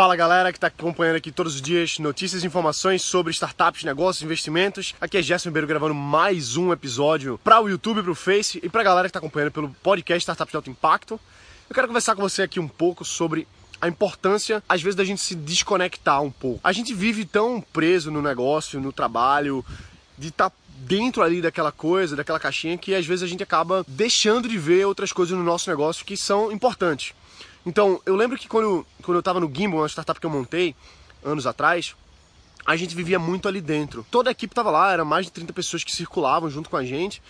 Fala galera que está acompanhando aqui todos os dias notícias e informações sobre startups, negócios, investimentos. Aqui é Gerson Ribeiro gravando mais um episódio para o YouTube, para o Face e para a galera que está acompanhando pelo podcast Startups de Alto Impacto. Eu quero conversar com você aqui um pouco sobre a importância, às vezes, da gente se desconectar um pouco. A gente vive tão preso no negócio, no trabalho, de estar tá dentro ali daquela coisa, daquela caixinha, que às vezes a gente acaba deixando de ver outras coisas no nosso negócio que são importantes. Então, eu lembro que quando, quando eu estava no Gimbal, uma startup que eu montei anos atrás, a gente vivia muito ali dentro. Toda a equipe estava lá, era mais de 30 pessoas que circulavam junto com a gente.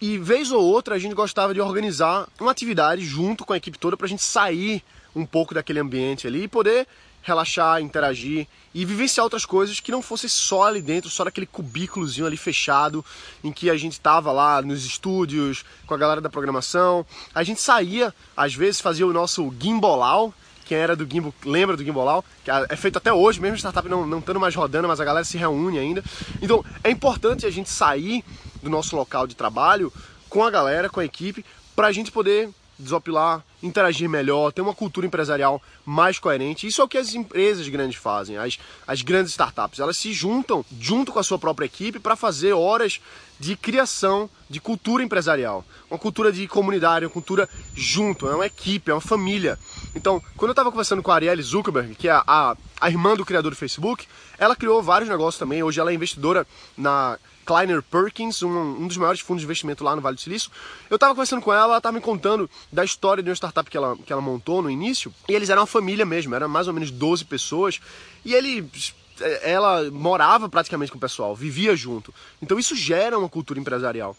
E vez ou outra a gente gostava de organizar uma atividade junto com a equipe toda para a gente sair um pouco daquele ambiente ali e poder relaxar, interagir e vivenciar outras coisas que não fosse só ali dentro, só naquele cubículozinho ali fechado em que a gente estava lá nos estúdios com a galera da programação. A gente saía, às vezes fazia o nosso gimbalal, quem era do Gimbal lembra do Gimbalal, que é feito até hoje, mesmo startup não, não estando mais rodando, mas a galera se reúne ainda. Então é importante a gente sair do nosso local de trabalho com a galera, com a equipe, para a gente poder desopilar, interagir melhor, ter uma cultura empresarial mais coerente. Isso é o que as empresas grandes fazem, as, as grandes startups. Elas se juntam junto com a sua própria equipe para fazer horas de criação de cultura empresarial. Uma cultura de comunidade, uma cultura junto, é uma equipe, é uma família. Então, quando eu estava conversando com a Arielle Zuckerberg, que é a, a irmã do criador do Facebook, ela criou vários negócios também. Hoje ela é investidora na Kleiner Perkins, um, um, dos maiores fundos de investimento lá no Vale do Silício. Eu estava conversando com ela, ela estava me contando da história de uma startup que ela, que ela montou no início. E eles eram uma família mesmo, eram mais ou menos 12 pessoas. E ele ela morava praticamente com o pessoal, vivia junto. Então isso gera uma cultura empresarial.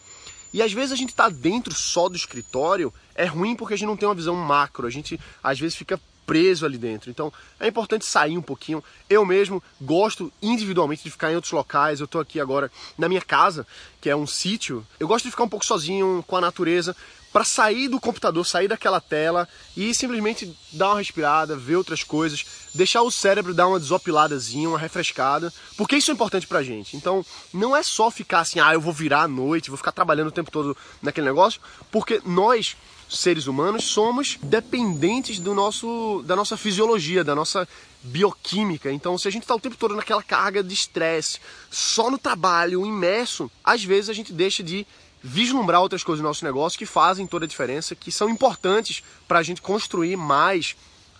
E às vezes a gente está dentro só do escritório, é ruim porque a gente não tem uma visão macro, a gente às vezes fica preso ali dentro. Então é importante sair um pouquinho. Eu mesmo gosto individualmente de ficar em outros locais. Eu estou aqui agora na minha casa, que é um sítio. Eu gosto de ficar um pouco sozinho com a natureza para sair do computador, sair daquela tela e simplesmente dar uma respirada, ver outras coisas, deixar o cérebro dar uma desopiladazinha, uma refrescada, porque isso é importante pra gente. Então, não é só ficar assim, ah, eu vou virar à noite, vou ficar trabalhando o tempo todo naquele negócio, porque nós seres humanos somos dependentes do nosso, da nossa fisiologia, da nossa bioquímica. Então, se a gente está o tempo todo naquela carga de estresse, só no trabalho, imerso, às vezes a gente deixa de vislumbrar outras coisas no nosso negócio que fazem toda a diferença, que são importantes para a gente construir mais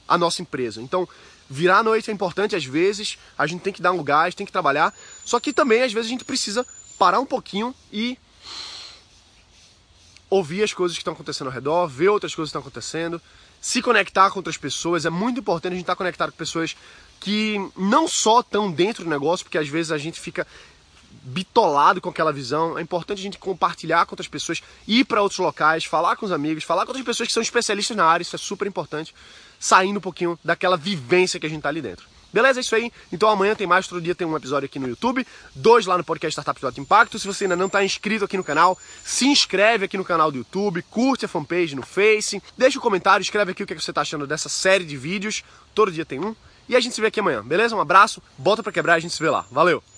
a nossa empresa. Então, virar à noite é importante às vezes, a gente tem que dar um gás, tem que trabalhar, só que também às vezes a gente precisa parar um pouquinho e ouvir as coisas que estão acontecendo ao redor, ver outras coisas que estão acontecendo, se conectar com outras pessoas. É muito importante a gente estar conectado com pessoas que não só estão dentro do negócio, porque às vezes a gente fica bitolado com aquela visão. É importante a gente compartilhar com outras pessoas, ir para outros locais, falar com os amigos, falar com outras pessoas que são especialistas na área, isso é super importante, saindo um pouquinho daquela vivência que a gente está ali dentro. Beleza? É isso aí. Então amanhã tem mais, todo dia tem um episódio aqui no YouTube, dois lá no podcast Startups do Alto Impacto. Se você ainda não está inscrito aqui no canal, se inscreve aqui no canal do YouTube, curte a fanpage no Face, deixa um comentário, escreve aqui o que você está achando dessa série de vídeos. Todo dia tem um. E a gente se vê aqui amanhã, beleza? Um abraço, bota para quebrar a gente se vê lá. Valeu!